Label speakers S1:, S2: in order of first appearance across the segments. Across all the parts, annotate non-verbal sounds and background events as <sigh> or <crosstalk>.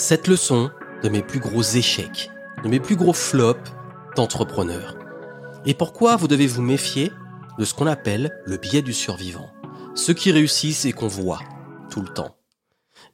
S1: Cette leçon de mes plus gros échecs, de mes plus gros flops d'entrepreneur. Et pourquoi vous devez vous méfier de ce qu'on appelle le biais du survivant. Ceux qui réussissent et qu'on voit tout le temps.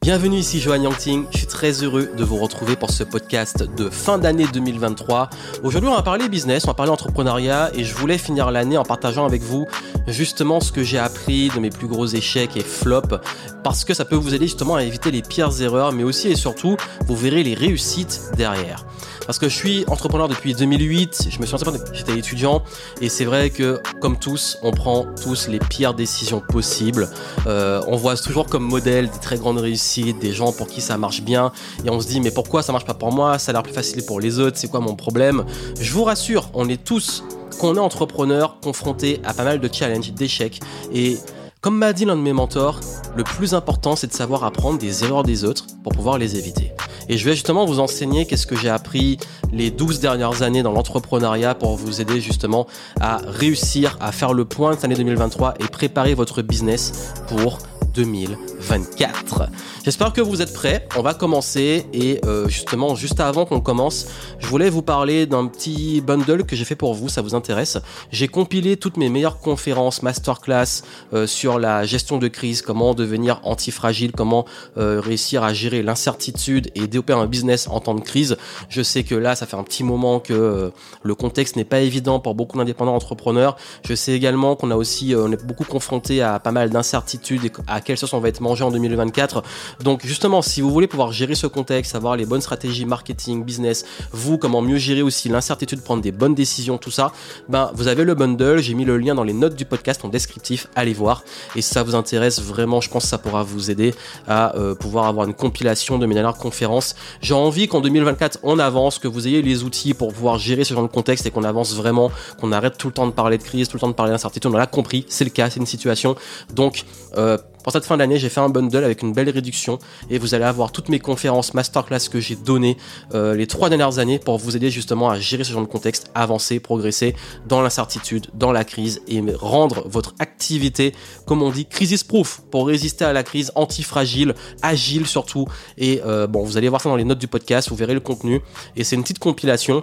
S1: Bienvenue ici Johan Yangting, je suis très heureux de vous retrouver pour ce podcast de fin d'année 2023. Aujourd'hui on va parler business, on va parler entrepreneuriat et je voulais finir l'année en partageant avec vous justement ce que j'ai appris de mes plus gros échecs et flops parce que ça peut vous aider justement à éviter les pires erreurs mais aussi et surtout vous verrez les réussites derrière. Parce que je suis entrepreneur depuis 2008, je me suis lancé j'étais étudiant et c'est vrai que comme tous, on prend tous les pires décisions possibles. Euh, on voit toujours comme modèle des très grandes réussites, des gens pour qui ça marche bien et on se dit mais pourquoi ça marche pas pour moi? Ça a l'air plus facile pour les autres, c'est quoi mon problème? Je vous rassure, on est tous qu'on est entrepreneur confronté à pas mal de challenges, d'échecs et comme m'a dit l'un de mes mentors, le plus important c'est de savoir apprendre des erreurs des autres pour pouvoir les éviter. Et je vais justement vous enseigner qu'est-ce que j'ai appris les 12 dernières années dans l'entrepreneuriat pour vous aider justement à réussir à faire le point de cette année 2023 et préparer votre business pour 2024. J'espère que vous êtes prêts. On va commencer et euh, justement juste avant qu'on commence, je voulais vous parler d'un petit bundle que j'ai fait pour vous. Ça vous intéresse J'ai compilé toutes mes meilleures conférences, masterclass euh, sur la gestion de crise, comment devenir antifragile, comment euh, réussir à gérer l'incertitude et développer un business en temps de crise. Je sais que là, ça fait un petit moment que le contexte n'est pas évident pour beaucoup d'indépendants entrepreneurs. Je sais également qu'on a aussi, on est beaucoup confronté à pas mal d'incertitudes et à quelle sauce on va être mangé en 2024. Donc justement, si vous voulez pouvoir gérer ce contexte, avoir les bonnes stratégies marketing, business, vous, comment mieux gérer aussi l'incertitude, prendre des bonnes décisions, tout ça, ben vous avez le bundle, j'ai mis le lien dans les notes du podcast en descriptif, allez voir. Et si ça vous intéresse vraiment, je pense que ça pourra vous aider à euh, pouvoir avoir une compilation de mes dernières conférences. J'ai envie qu'en 2024, on avance, que vous ayez les outils pour pouvoir gérer ce genre de contexte et qu'on avance vraiment, qu'on arrête tout le temps de parler de crise, tout le temps de parler d'incertitude. On l'a compris, c'est le cas, c'est une situation. Donc, euh, pour cette fin d'année, j'ai fait un bundle avec une belle réduction et vous allez avoir toutes mes conférences masterclass que j'ai données euh, les trois dernières années pour vous aider justement à gérer ce genre de contexte, avancer, progresser dans l'incertitude, dans la crise et rendre votre activité, comme on dit, crisis proof pour résister à la crise, antifragile, agile surtout. Et euh, bon, vous allez voir ça dans les notes du podcast, vous verrez le contenu et c'est une petite compilation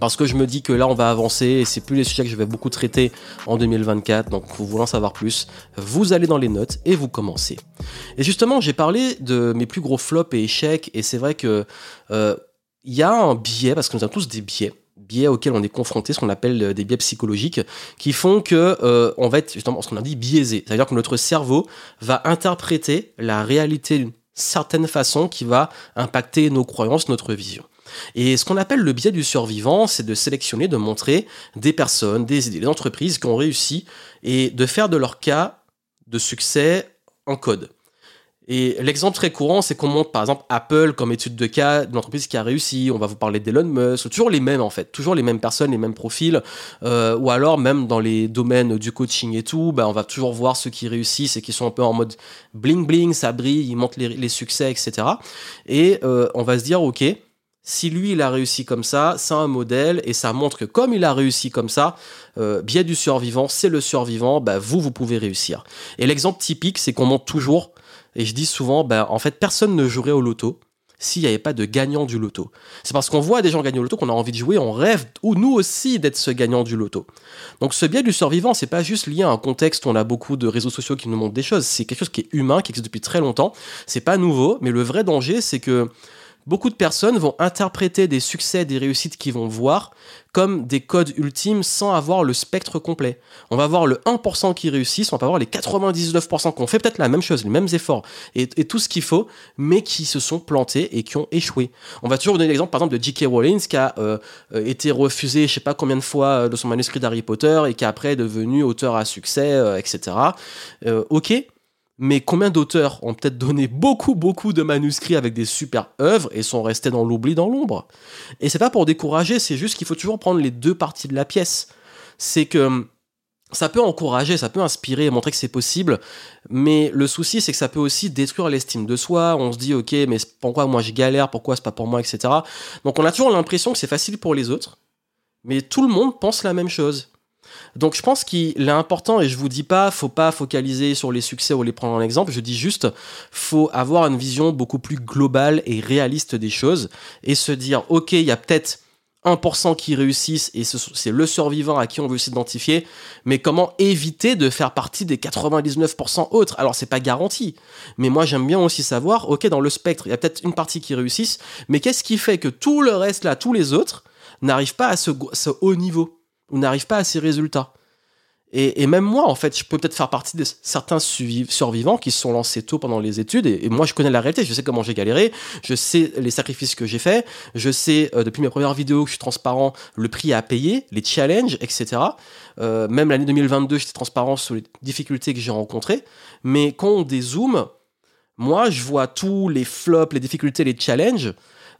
S1: parce que je me dis que là on va avancer et c'est plus les sujets que je vais beaucoup traiter en 2024 donc vous voulez savoir plus vous allez dans les notes et vous commencez et justement j'ai parlé de mes plus gros flops et échecs et c'est vrai que euh, il y a un biais parce que nous avons tous des biais biais auxquels on est confronté, ce qu'on appelle euh, des biais psychologiques, qui font que euh, on va être justement ce qu'on a dit biaisé. C'est-à-dire que notre cerveau va interpréter la réalité d'une certaine façon qui va impacter nos croyances, notre vision. Et ce qu'on appelle le biais du survivant, c'est de sélectionner, de montrer des personnes, des idées, des entreprises qui ont réussi et de faire de leur cas de succès en code. Et l'exemple très courant, c'est qu'on montre par exemple Apple comme étude de cas d'une entreprise qui a réussi. On va vous parler d'Elon Musk, toujours les mêmes en fait, toujours les mêmes personnes, les mêmes profils. Euh, ou alors même dans les domaines du coaching et tout, bah, on va toujours voir ceux qui réussissent et qui sont un peu en mode bling bling, ça brille, ils montrent les, succès, etc. Et euh, on va se dire ok, si lui il a réussi comme ça, c'est un modèle et ça montre que comme il a réussi comme ça, euh, biais du survivant, c'est le survivant, bah vous vous pouvez réussir. Et l'exemple typique, c'est qu'on montre toujours, et je dis souvent, bah en fait personne ne jouerait au loto s'il n'y avait pas de gagnant du loto. C'est parce qu'on voit des gens gagner au loto qu'on a envie de jouer, on rêve, ou nous aussi, d'être ce gagnant du loto. Donc ce biais du survivant, c'est pas juste lié à un contexte où on a beaucoup de réseaux sociaux qui nous montrent des choses, c'est quelque chose qui est humain, qui existe depuis très longtemps, c'est pas nouveau, mais le vrai danger, c'est que beaucoup de personnes vont interpréter des succès, des réussites qu'ils vont voir comme des codes ultimes sans avoir le spectre complet. On va voir le 1% qui réussissent, on va voir les 99% qui ont fait peut-être la même chose, les mêmes efforts et, tout ce qu'il faut, mais qui se sont plantés et qui ont échoué. On va toujours donner l'exemple par exemple de J.K. Rowling qui a euh, euh, été refusé je sais pas combien de fois euh, de son manuscrit d'Harry Potter et qui après est devenu auteur à succès, etc. ok, mais combien d'auteurs ont peut-être donné beaucoup, beaucoup de manuscrits avec des super œuvres et sont restés dans l'oubli, dans l'ombre? Et c'est pas pour décourager, c'est juste qu'il faut toujours prendre les deux parties de la pièce. C'est que hum, ça peut encourager, ça peut inspirer et montrer que c'est possible, mais le souci c'est que ça peut aussi détruire l'estime de soi. On se dit ok, mais pourquoi moi je galère, pourquoi c'est pas pour moi, etc. Donc on a toujours l'impression que c'est facile pour les autres, mais tout le monde pense la même chose. Donc je pense qu'il est important et je vous dis pas, faut pas focaliser sur les succès ou les prendre en exemple. Je dis juste, faut avoir une vision beaucoup plus globale et réaliste des choses et se dire, ok, il y a peut-être 1% qui réussissent et c'est le survivant à qui on veut s'identifier, mais comment éviter de faire partie des 99% autres? Alors c'est pas garanti, mais moi j'aime bien aussi savoir, ok dans le spectre, il y a peut-être une partie qui réussissent, mais qu'est-ce qui fait que tout le reste là, tous les autres, n'arrivent pas à ce haut niveau, ou n'arrivent pas à ces résultats et, même moi, en fait, je peux peut-être faire partie de certains survivants qui se sont lancés tôt pendant les études. Et, moi, je connais la réalité. Je sais comment j'ai galéré. Je sais les sacrifices que j'ai faits. Je sais, euh, depuis mes premières vidéos, que je suis transparent, le prix à payer, les challenges, etc. Euh, même l'année 2022, j'étais transparent sur les difficultés que j'ai rencontrées. Mais quand on dézoome, moi, je vois tous les flops, les difficultés, les challenges.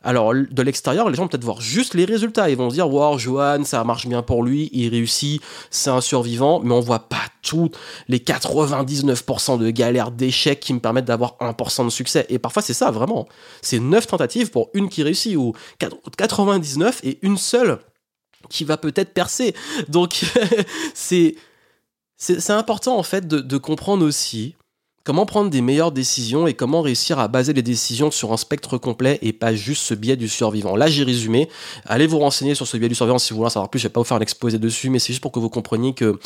S1: Alors, de l'extérieur, les gens vont peut-être voir juste les résultats. Ils vont se dire, wow, Johan, ça marche bien pour lui, il réussit, c'est un survivant, mais on voit pas tous les 99% de galères, d'échecs qui me permettent d'avoir 1% de succès. Et parfois, c'est ça, vraiment. C'est 9 tentatives pour une qui réussit, ou 99 et une seule qui va peut-être percer. Donc, <laughs> c'est, c'est, important, en fait, de comprendre aussi Comment prendre des meilleures décisions et comment réussir à baser les décisions sur un spectre complet et pas juste ce biais du survivant. Là, j'ai résumé. Allez vous renseigner sur ce biais du survivant si vous voulez en savoir plus. Je vais pas vous faire un exposé dessus, mais c'est juste pour que vous compreniez que,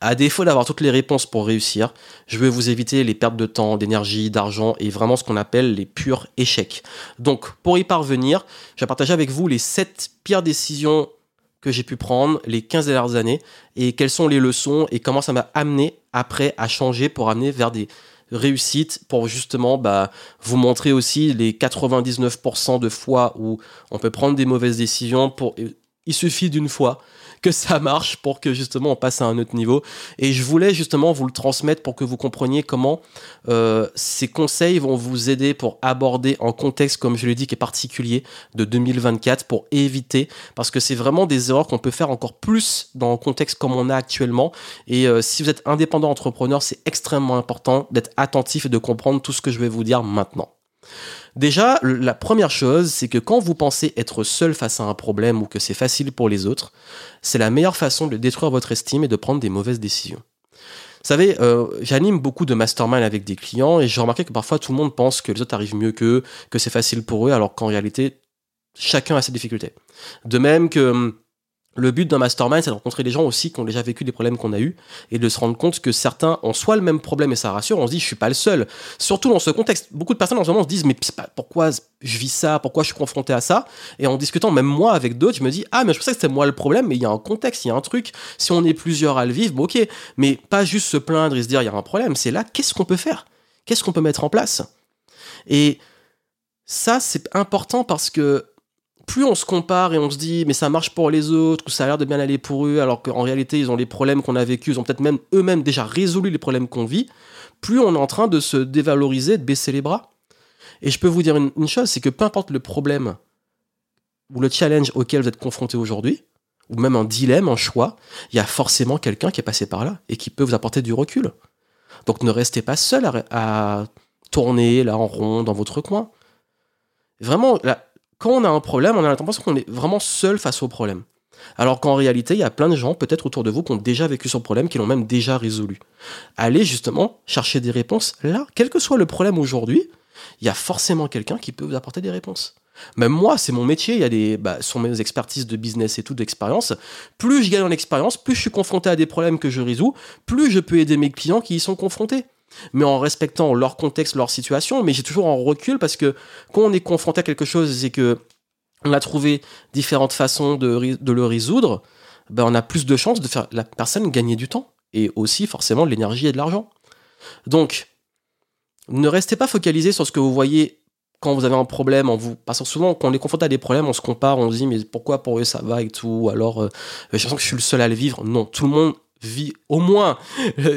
S1: à défaut d'avoir toutes les réponses pour réussir, je vais vous éviter les pertes de temps, d'énergie, d'argent et vraiment ce qu'on appelle les purs échecs. Donc, pour y parvenir, je vais partager avec vous les 7 pires décisions que j'ai pu prendre les 15 dernières années et quelles sont les leçons et comment ça m'a amené après à changer pour amener vers des réussite pour justement bah, vous montrer aussi les 99% de fois où on peut prendre des mauvaises décisions. Pour, il suffit d'une fois que ça marche pour que justement on passe à un autre niveau. Et je voulais justement vous le transmettre pour que vous compreniez comment euh, ces conseils vont vous aider pour aborder un contexte, comme je l'ai dit, qui est particulier de 2024 pour éviter, parce que c'est vraiment des erreurs qu'on peut faire encore plus dans un contexte comme on a actuellement. Et euh, si vous êtes indépendant entrepreneur, c'est extrêmement important d'être attentif et de comprendre tout ce que je vais vous dire maintenant. Déjà, la première chose, c'est que quand vous pensez être seul face à un problème ou que c'est facile pour les autres, c'est la meilleure façon de détruire votre estime et de prendre des mauvaises décisions. Vous savez, euh, j'anime beaucoup de mastermind avec des clients et j'ai remarqué que parfois tout le monde pense que les autres arrivent mieux qu'eux, que c'est facile pour eux, alors qu'en réalité, chacun a ses difficultés. De même que hum, le but d'un mastermind, c'est de rencontrer des gens aussi qui ont déjà vécu des problèmes qu'on a eus et de se rendre compte que certains ont soit le même problème et ça rassure, on se dit je suis pas le seul. Surtout dans ce contexte, beaucoup de personnes en ce moment se disent mais pourquoi je vis ça, pourquoi je suis confronté à ça? Et en discutant même moi avec d'autres, je me dis ah mais je pensais que c'était moi le problème, mais il y a un contexte, il y a un truc. Si on est plusieurs à le vivre, bon, ok, mais pas juste se plaindre et se dire il y a un problème. C'est là qu'est-ce qu'on peut faire, qu'est-ce qu'on peut mettre en place? Et ça c'est important parce que plus on se compare et on se dit mais ça marche pour les autres ou ça a l'air de bien aller pour eux alors qu'en réalité ils ont les problèmes qu'on a vécu, ils ont peut-être même eux-mêmes déjà résolu les problèmes qu'on vit, plus on est en train de se dévaloriser, de baisser les bras. Et je peux vous dire une, chose, c'est que peu importe le problème ou le challenge auquel vous êtes confronté aujourd'hui, ou même un dilemme, un choix, il y a forcément quelqu'un qui est passé par là et qui peut vous apporter du recul. Donc ne restez pas seul à, tourner là en rond dans votre coin. Vraiment, quand on a un problème, on a l'impression qu'on est vraiment seul face au problème. Alors qu'en réalité, il y a plein de gens, peut-être autour de vous, qui ont déjà vécu ce problème, qui l'ont même déjà résolu. Allez justement chercher des réponses là, quel que soit le problème aujourd'hui, il y a forcément quelqu'un qui peut vous apporter des réponses. Même moi, c'est mon métier, il y a des, bah, mes expertises de business et tout, d'expérience. Plus je gagne en expérience, plus je suis confronté à des problèmes que je résous, plus je peux aider mes clients qui y sont confrontés mais en respectant leur contexte, leur situation. Mais j'ai toujours en recul parce que quand on est confronté à quelque chose et que on a trouvé différentes façons de, le résoudre, ben on a plus de chances de faire la personne gagner du temps et aussi forcément de l'énergie et de l'argent. Donc, ne restez pas focalisé sur ce que vous voyez quand vous avez un problème, en vous, parce que souvent quand on est confronté à des problèmes, on se compare, on se dit mais pourquoi pour eux ça va et tout, alors euh, j'ai l'impression que je suis le seul à le vivre. Non, tout le monde vit au moins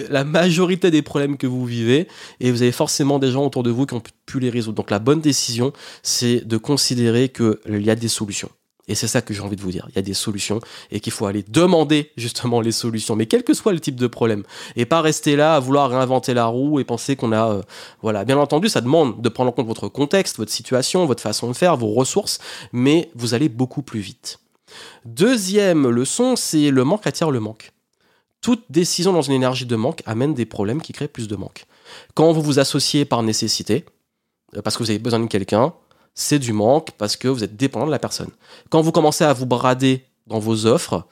S1: la majorité des problèmes que vous vivez et vous avez forcément des gens autour de vous qui ont pu les résoudre. Donc la bonne décision, c'est de considérer qu'il y a des solutions. Et c'est ça que j'ai envie de vous dire. Il y a des solutions et qu'il faut aller demander justement les solutions, mais quel que soit le type de problème. Et pas rester là à vouloir réinventer la roue et penser qu'on a... Euh, voilà, bien entendu, ça demande de prendre en compte votre contexte, votre situation, votre façon de faire, vos ressources, mais vous allez beaucoup plus vite. Deuxième leçon, c'est le manque attire le manque. Toute décision dans une énergie de manque amène des problèmes qui créent plus de manque. Quand vous vous associez par nécessité, euh, parce que vous avez besoin de quelqu'un, c'est du manque parce que vous êtes dépendant de la personne. Quand vous commencez à vous brader dans vos offres,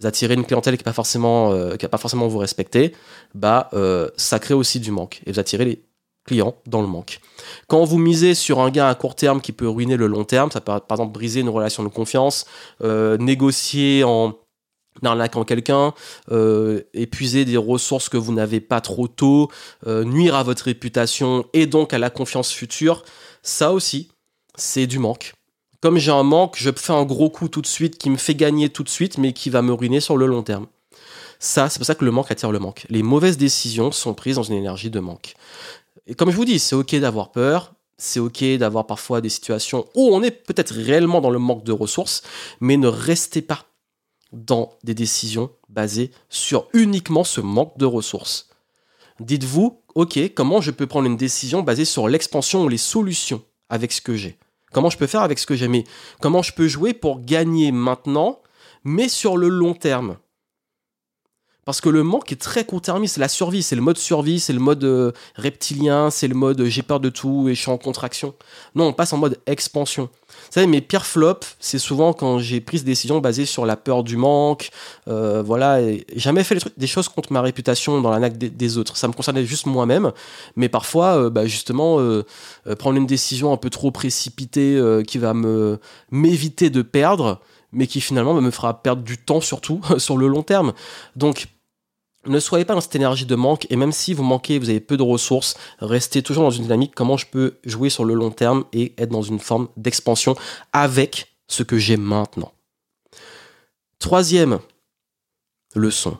S1: vous attirez une clientèle qui n'a pas forcément, euh, pas forcément vous respecter, bah euh, ça crée aussi du manque et vous attirez les clients dans le manque. Quand vous misez sur un gain à court terme qui peut ruiner le long terme, ça peut par exemple briser une relation de confiance, négocier en arnaquant quelqu'un, euh, épuiser des ressources que vous n'avez pas trop tôt, euh, nuire à votre réputation et donc à la confiance future, ça aussi, c'est du manque. Comme j'ai un manque, je fais un gros coup tout de suite qui me fait gagner tout de suite, mais qui va me ruiner sur le long terme. Ça, c'est pour ça que le manque attire le manque. Les mauvaises décisions sont prises dans une énergie de manque. Et comme je vous dis, c'est ok d'avoir peur, c'est ok d'avoir parfois des situations où on est peut-être réellement dans le manque de ressources, mais ne restez pas dans des décisions basées sur uniquement ce manque de ressources. Dites-vous, ok, comment je peux prendre une décision basée sur l'expansion ou les solutions avec ce que j'ai? Comment je peux faire avec ce que j'ai? Mais comment je peux jouer pour gagner maintenant, mais sur le long terme? Parce que le manque est très court-termiste, c'est la survie, c'est le mode survie, c'est le mode euh, reptilien, c'est le mode euh, j'ai peur de tout et je suis en contraction. Non, on passe en mode expansion. Vous savez, mes pires flops, c'est souvent quand j'ai pris des décisions basées sur la peur du manque. Euh, voilà, jamais fait des choses contre ma réputation dans la naque des, autres. Ça me concernait juste moi-même. Mais parfois, bah, justement, prendre une décision un peu trop précipitée qui va me m'éviter de perdre mais qui finalement me fera perdre du temps surtout <laughs> sur le long terme. Donc ne soyez pas dans cette énergie de manque et même si vous manquez, vous avez peu de ressources, restez toujours dans une dynamique comment je peux jouer sur le long terme et être dans une forme d'expansion avec ce que j'ai maintenant. Troisième leçon,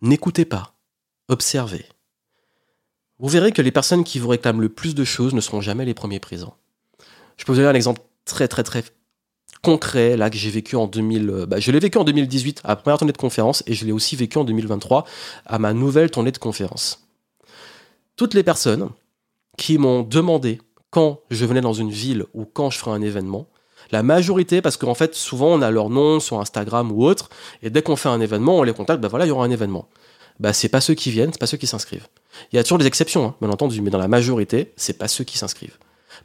S1: n'écoutez pas, observez. Vous verrez que les personnes qui vous réclament le plus de choses ne seront jamais les premiers présents. Je peux vous donner un exemple très très très concret là que j'ai vécu en 2000 euh, bah, je l'ai vécu en 2018 à la première tournée de conférence et je l'ai aussi vécu en 2023 à ma nouvelle tournée de conférence. Toutes les personnes qui m'ont demandé quand je venais dans une ville ou quand je ferais un événement, la majorité, parce qu'en fait, souvent, on a leur nom sur Instagram ou autre, et dès qu'on fait un événement, on les contacte, bah voilà, il y aura un événement. Bah, c'est pas ceux qui viennent, c'est pas ceux qui s'inscrivent. Il y a toujours des exceptions, hein, bien entendu, mais dans la majorité, c'est pas ceux qui s'inscrivent.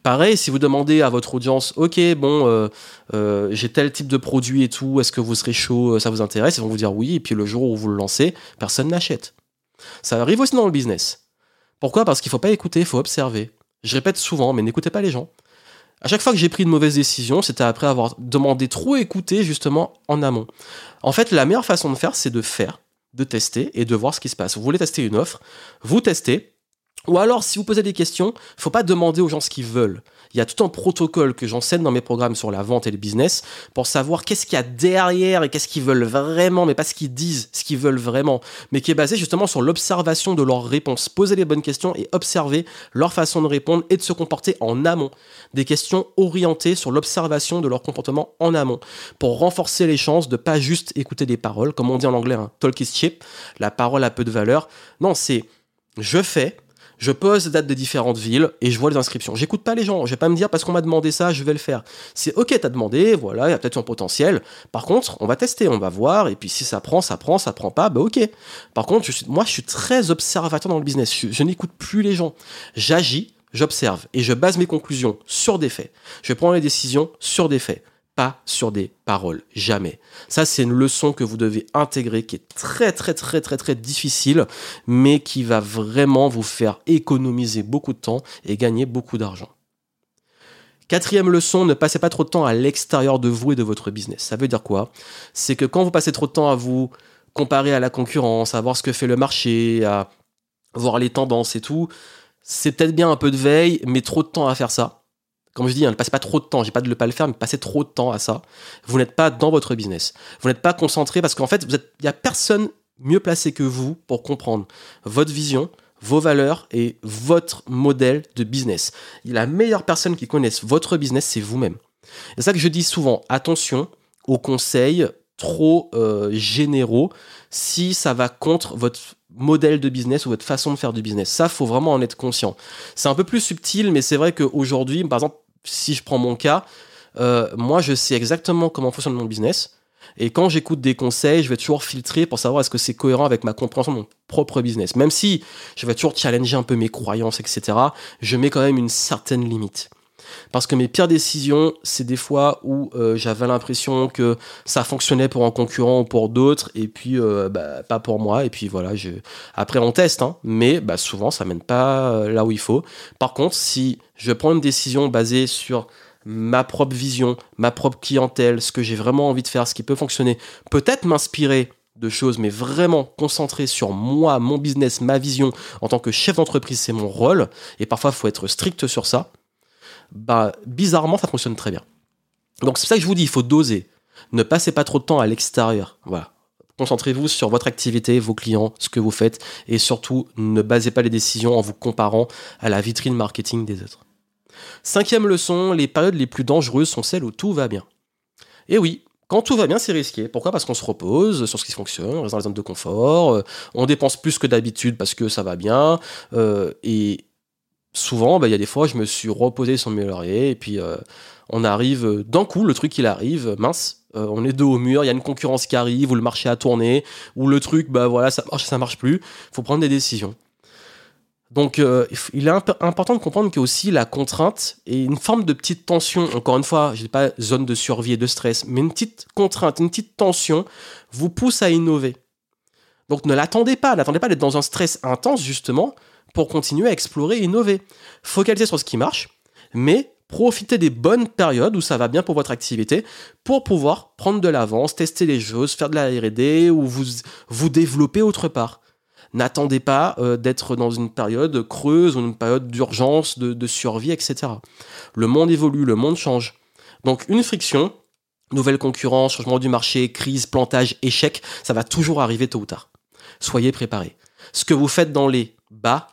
S1: Pareil, si vous demandez à votre audience, ok, bon, euh, euh, j'ai tel type de produit et tout, est-ce que vous serez chaud, euh, ça vous intéresse? Ils vont vous dire oui, et puis le jour où vous le lancez, personne n'achète. Ça arrive aussi dans le business. Pourquoi? Parce qu'il ne faut pas écouter, il faut observer. Je répète souvent, mais n'écoutez pas les gens. À chaque fois que j'ai pris une mauvaise décision, c'était après avoir demandé trop écouter justement en amont. En fait, la meilleure façon de faire, c'est de faire, de tester et de voir ce qui se passe. Vous voulez tester une offre, vous testez, ou alors, si vous posez des questions, il faut pas demander aux gens ce qu'ils veulent. Il y a tout un protocole que j'enseigne dans mes programmes sur la vente et le business pour savoir qu'est-ce qu'il y a derrière et qu'est-ce qu'ils veulent vraiment, mais pas ce qu'ils disent, ce qu'ils veulent vraiment, mais qui est basé justement sur l'observation de leurs réponses. Poser les bonnes questions et observer leur façon de répondre et de se comporter en amont. Des questions orientées sur l'observation de leur comportement en amont pour renforcer les chances de pas juste écouter des paroles, comme on dit en anglais, un talk is cheap, la parole a peu de valeur. Non, c'est je fais, je pose les dates des différentes villes et je vois les inscriptions. J'écoute pas les gens. Je vais pas me dire parce qu'on m'a demandé ça, je vais le faire. C'est ok, t'as demandé, voilà, il y a peut-être un potentiel. Par contre, on va tester, on va voir. Et puis si ça prend, ça prend, ça prend pas, bah ok. Par contre, moi, je suis très observateur dans le business. je n'écoute plus les gens. J'agis, j'observe et je base mes conclusions sur des faits. Je prends les décisions sur des faits pas sur des paroles, jamais. Ça, c'est une leçon que vous devez intégrer, qui est très très très très très difficile, mais qui va vraiment vous faire économiser beaucoup de temps et gagner beaucoup d'argent. Quatrième leçon, ne passez pas trop de temps à l'extérieur de vous et de votre business. Ça veut dire quoi? C'est que quand vous passez trop de temps à vous comparer à la concurrence, à voir ce que fait le marché, à voir les tendances et tout, c'est peut-être bien un peu de veille, mais trop de temps à faire ça comme je dis, hein, ne passez pas trop de temps, j'ai pas de ne pas le faire, mais passez trop de temps à ça. Vous n'êtes pas dans votre business. Vous n'êtes pas concentré parce qu'en fait, il n'y a personne mieux placé que vous pour comprendre votre vision, vos valeurs et votre modèle de business. La meilleure personne qui connaisse votre business, c'est vous-même. C'est ça que je dis souvent, attention aux conseils trop euh, généraux si ça va contre votre modèle de business ou votre façon de faire du business. Ça, faut vraiment en être conscient. C'est un peu plus subtil, mais c'est vrai qu'aujourd'hui, par exemple, si je prends mon cas, euh, moi je sais exactement comment fonctionne mon business. Et quand j'écoute des conseils, je vais toujours filtrer pour savoir est-ce que c'est cohérent avec ma compréhension de mon propre business. Même si je vais toujours challenger un peu mes croyances, etc., je mets quand même une certaine limite. Parce que mes pires décisions, c'est des fois où euh, j'avais l'impression que ça fonctionnait pour un concurrent ou pour d'autres, et puis euh, bah, pas pour moi. Et puis voilà, après on teste, hein, mais bah, souvent ça mène pas euh, là où il faut. Par contre, si je prends une décision basée sur ma propre vision, ma propre clientèle, ce que j'ai vraiment envie de faire, ce qui peut fonctionner, peut-être m'inspirer de choses, mais vraiment concentré sur moi, mon business, ma vision en tant que chef d'entreprise, c'est mon rôle. Et parfois, il faut être strict sur ça bah, bizarrement, ça fonctionne très bien. Donc c'est ça que je vous dis, il faut doser. Ne passez pas trop de temps à l'extérieur. Voilà. Concentrez-vous sur votre activité, vos clients, ce que vous faites, et surtout, ne basez pas les décisions en vous comparant à la vitrine marketing des autres. Cinquième leçon, les périodes les plus dangereuses sont celles où tout va bien. Et oui, quand tout va bien, c'est risqué. Pourquoi? Parce qu'on se repose sur ce qui fonctionne, on reste dans les zones de confort, euh, on dépense plus que d'habitude parce que ça va bien, euh, et souvent, bah, il y a des fois, je me suis reposé sur mes lauriers et puis euh, on arrive euh, d'un coup, le truc il arrive, mince, euh, on est dos au mur, il y a une concurrence qui arrive, ou le marché a tourné, ou le truc, bah voilà, ça marche, ça marche plus. Il faut prendre des décisions. Donc, il est important de comprendre que aussi la contrainte est une forme de petite tension. Encore une fois, je dis pas zone de survie et de stress, mais une petite contrainte, une petite tension vous pousse à innover. Donc, ne l'attendez pas, n'attendez pas d'être dans un stress intense justement pour continuer à explorer et innover. Focalisez sur ce qui marche, mais profitez des bonnes périodes où ça va bien pour votre activité pour pouvoir prendre de l'avance, tester les choses, faire de la R&D ou vous, développer autre part. N'attendez pas euh, d'être dans une période creuse ou une période d'urgence, de survie, etc. Le monde évolue, le monde change. Donc une friction, nouvelle concurrence, changement du marché, crise, plantage, échec, ça va toujours arriver tôt ou tard. Soyez préparés. Ce que vous faites dans les bas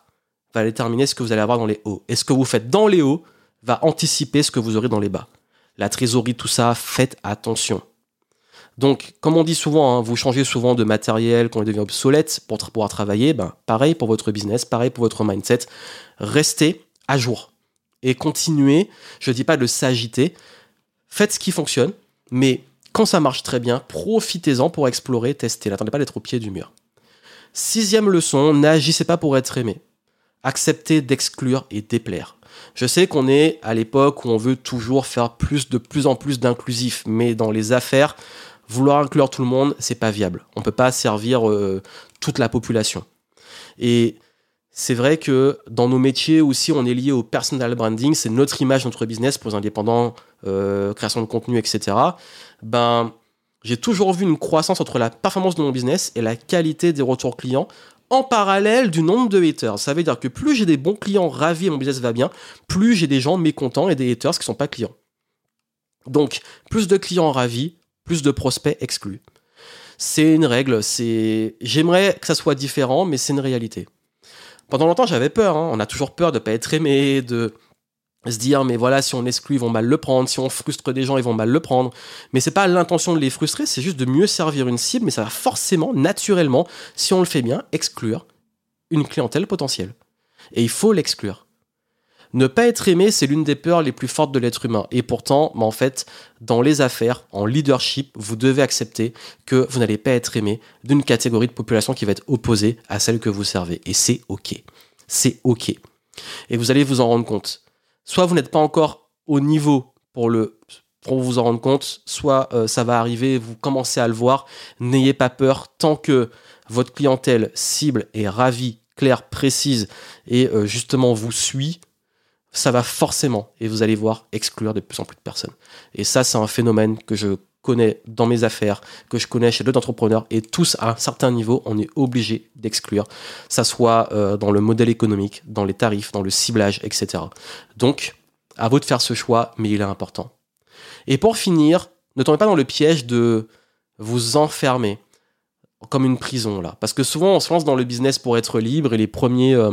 S1: va déterminer ce que vous allez avoir dans les hauts. Et ce que vous faites dans les hauts va anticiper ce que vous aurez dans les bas. La trésorerie, tout ça, faites attention. Donc, comme on dit souvent, hein, vous changez souvent de matériel quand il devient obsolète pour pouvoir travailler. Ben, pareil pour votre business, pareil pour votre mindset. Restez à jour et continuez. Je ne dis pas de s'agiter. Faites ce qui fonctionne, mais quand ça marche très bien, profitez-en pour explorer, tester. N'attendez pas d'être au pied du mur. Sixième leçon, n'agissez pas pour être aimé accepter d'exclure et déplaire. Je sais qu'on est à l'époque où on veut toujours faire plus de plus en plus d'inclusif, mais dans les affaires, vouloir inclure tout le monde, c'est pas viable. On peut pas servir euh, toute la population. Et c'est vrai que dans nos métiers aussi, on est lié au personal branding, c'est notre image, notre business pour les indépendants, euh, création de contenu, etc. Ben, j'ai toujours vu une croissance entre la performance de mon business et la qualité des retours clients en parallèle du nombre de haters. Ça veut dire que plus j'ai des bons clients ravis et mon business va bien, plus j'ai des gens mécontents et des haters qui ne sont pas clients. Donc, plus de clients ravis, plus de prospects exclus. C'est une règle, c'est j'aimerais que ça soit différent, mais c'est une réalité. Pendant longtemps, j'avais peur. Hein. On a toujours peur de pas être aimé, de se dire mais voilà si on exclut ils vont mal le prendre. Si on frustre des gens ils vont mal le prendre. Mais c'est pas l'intention de les frustrer c'est juste de mieux servir une cible mais ça va forcément naturellement si on le fait bien exclure une clientèle potentielle. Et il faut l'exclure. Ne pas être aimé c'est l'une des peurs les plus fortes de l'être humain. Et pourtant en fait dans les affaires en leadership vous devez accepter que vous n'allez pas être aimé d'une catégorie de population qui va être opposée à celle que vous servez. Et c'est ok. C'est ok. Et vous allez vous en rendre compte soit vous n'êtes pas encore au niveau pour le pour vous en rendre compte, soit euh, ça va arriver, vous commencez à le voir. N'ayez pas peur, tant que votre clientèle cible est ravie, claire, précise et euh, justement vous suit, ça va forcément, et vous allez voir, exclure de plus en plus de personnes. Et ça, c'est un phénomène que je connais dans mes affaires, que je connais chez d'autres entrepreneurs, et tous à un certain niveau, on est obligé d'exclure, ça soit euh, dans le modèle économique, dans les tarifs, dans le ciblage, etc. Donc, à vous de faire ce choix, mais il est important. Et pour finir, ne tombez pas dans le piège de vous enfermer comme une prison là, parce que souvent on se lance dans le business pour être libre et les premiers euh,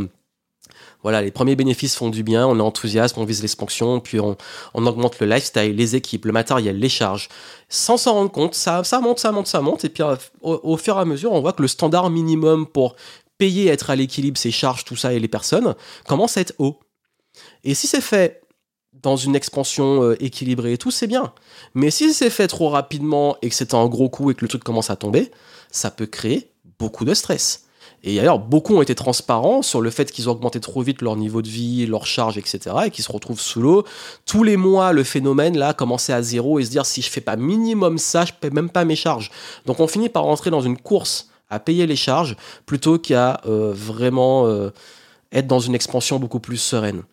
S1: voilà, les premiers bénéfices font du bien, on est enthousiaste, on vise l'expansion, puis on, augmente le lifestyle, les équipes, le matériel, les charges. Sans s'en rendre compte, ça, monte, ça monte, ça monte, et puis euh, au, fur et à mesure, on voit que le standard minimum pour payer, être à l'équilibre, ses charges, tout ça, et les personnes, commence à être haut. Et si c'est fait dans une expansion euh, équilibrée et tout, c'est bien. Mais si c'est fait trop rapidement et que c'est un gros coup et que le truc commence à tomber, ça peut créer beaucoup de stress. Et d'ailleurs, beaucoup ont été transparents sur le fait qu'ils ont augmenté trop vite leur niveau de vie, leur charge, etc. et qu'ils se retrouvent sous l'eau. Tous les mois, le phénomène, là, commençait à zéro et se dire si je fais pas minimum ça, je paie même pas mes charges. Donc on finit par rentrer dans une course à payer les charges plutôt qu'à euh, vraiment euh, être dans une expansion beaucoup plus sereine.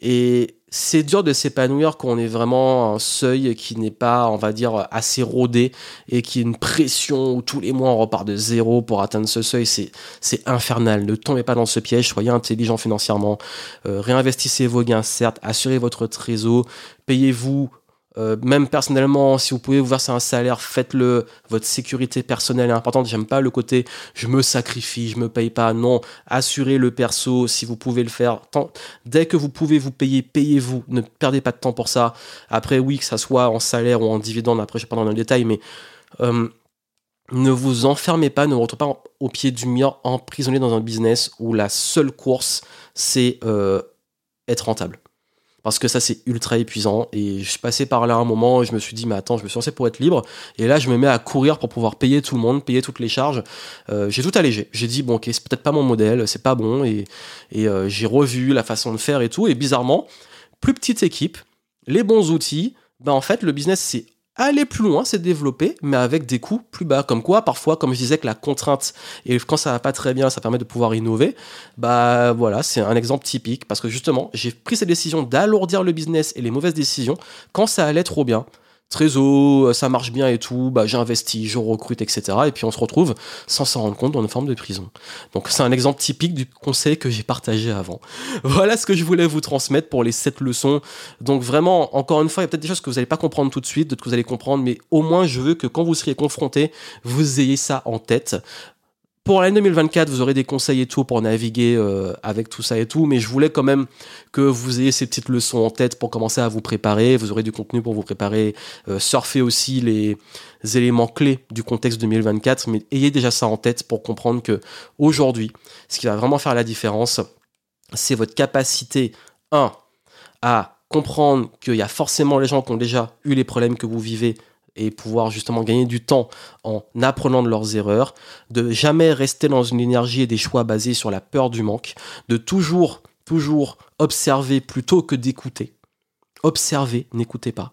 S1: Et c'est dur de s'épanouir quand on est vraiment un seuil qui n'est pas, on va dire, assez rodé et qui est une pression où tous les mois on repart de zéro pour atteindre ce seuil. C'est, c'est infernal. Ne tombez pas dans ce piège. Soyez intelligent financièrement. Euh, réinvestissez vos gains, certes. Assurez votre trésor. Payez-vous euh, même personnellement, si vous pouvez vous verser un salaire, faites-le. Votre sécurité personnelle est importante. J'aime pas le côté je me sacrifie, je me paye pas. Non, assurez le perso si vous pouvez le faire. dès que vous pouvez vous payer, payez-vous. Ne perdez pas de temps pour ça. Après, oui, que ça soit en salaire ou en dividende, après, je vais pas dans le détail, mais euh, ne vous enfermez pas, ne vous retrouvez pas au pied du mur emprisonné dans un business où la seule course, c'est euh, être rentable parce que ça c'est ultra épuisant. Et je suis passé par là un moment et je me suis dit mais attends je me suis lancé pour être libre. Et là je me mets à courir pour pouvoir payer tout le monde payer toutes les charges. Euh, j'ai tout allégé. J'ai dit bon ok c'est peut-être pas mon modèle c'est pas bon. Et, euh, j'ai revu la façon de faire et tout. Et bizarrement plus petite équipe les bons outils ben en fait le business c'est aller plus loin, c'est développer, mais avec des coûts plus bas. Comme quoi, parfois, comme je disais, que la contrainte, et quand ça va pas très bien, ça permet de pouvoir innover, bah voilà, c'est un exemple typique, parce que justement, j'ai pris cette décision d'alourdir le business et les mauvaises décisions quand ça allait trop bien. Trésor, euh, ça marche bien et tout, bah, j'investis, je recrute, etc. Et puis on se retrouve sans s'en rendre compte dans une forme de prison. Donc c'est un exemple typique du conseil que j'ai partagé avant. <laughs> Voilà ce que je voulais vous transmettre pour les 7 leçons. Donc vraiment, encore une fois, il y a peut-être des choses que vous n'allez pas comprendre tout de suite, d'autres que vous allez comprendre, mais au moins je veux que quand vous seriez confronté, vous ayez ça en tête. Pour l'année 2024, vous aurez des conseils et tout pour naviguer euh, avec tout ça et tout, mais je voulais quand même que vous ayez ces petites leçons en tête pour commencer à vous préparer. Vous aurez du contenu pour vous préparer, euh, surfer aussi les éléments clés du contexte 2024, mais ayez déjà ça en tête pour comprendre que aujourd'hui, ce qui va vraiment faire la différence, c'est votre capacité, un, à comprendre qu'il y a forcément les gens qui ont déjà eu les problèmes que vous vivez et pouvoir justement gagner du temps en apprenant de leurs erreurs, de jamais rester dans une énergie et des choix basés sur la peur du manque, de toujours, toujours observer plutôt que d'écouter. Observez, n'écoutez pas.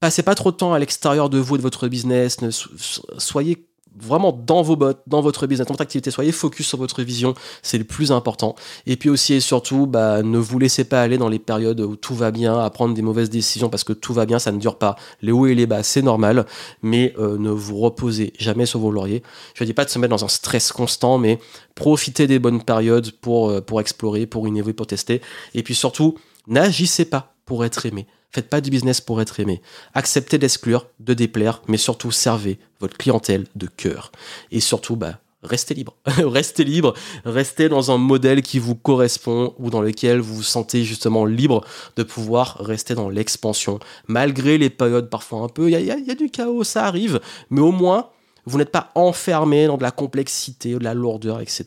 S1: Passez pas trop de temps à l'extérieur de vous et de votre business, ne, soyez vraiment dans vos bottes, dans votre business, dans votre activité. Soyez focus sur votre vision, c'est le plus important. Et puis aussi et surtout, bah, ne vous laissez pas aller dans les périodes où tout va bien, à prendre des mauvaises décisions parce que tout va bien, ça ne dure pas. Les hauts et les bas, c'est normal, mais euh, ne vous reposez jamais sur vos lauriers. Je ne dis pas de se mettre dans un stress constant, mais profitez des bonnes périodes pour, euh, pour explorer, pour innover, pour tester. Et puis surtout, n'agissez pas pour être aimé. Faites pas du business pour être aimé. Acceptez d'exclure, de déplaire, mais surtout servez votre clientèle de cœur. Et surtout, bah, restez libre. <laughs> restez libre, restez dans un modèle qui vous correspond ou dans lequel vous vous sentez justement libre de pouvoir rester dans l'expansion. Malgré les périodes parfois un peu, il y, a, du chaos, ça arrive, mais au moins, vous n'êtes pas enfermé dans de la complexité, de la lourdeur, etc.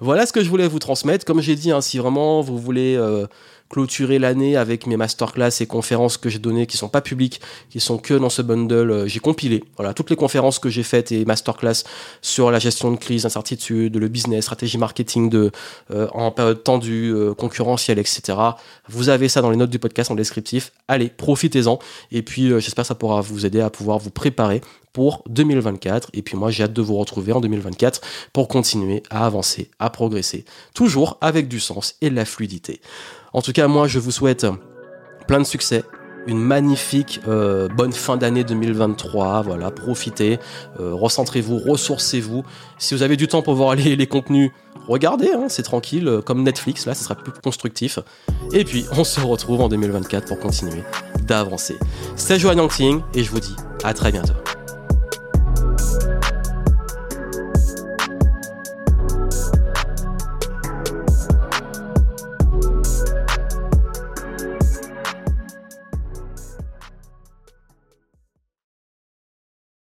S1: Voilà ce que je voulais vous transmettre. Comme j'ai dit, hein, si vraiment vous voulez euh, clôturer l'année avec mes masterclass et conférences que j'ai données qui sont pas publiques, qui sont que dans ce bundle. Euh, j'ai compilé voilà toutes les conférences que j'ai faites et masterclass sur la gestion de crise, incertitude, le business, stratégie marketing euh, en période tendue, concurrentielle, etc. Vous avez ça dans les notes du podcast en descriptif. Allez, profitez-en et puis j'espère que ça pourra vous aider à pouvoir vous préparer pour 2024. Et puis moi, j'ai hâte de vous retrouver en 2024 pour continuer à avancer, à progresser, toujours avec du sens et de la fluidité. En tout cas, moi, je vous souhaite plein de succès, une magnifique euh, bonne fin d'année 2023. Voilà, profitez, euh, recentrez-vous, ressourcez-vous. Si vous avez du temps pour voir les, les contenus, regardez, hein, c'est tranquille, euh, comme Netflix, là, ce sera plus constructif. Et puis, on se retrouve en 2024 pour continuer d'avancer. C'est Joanne Yangting et je vous dis à très bientôt.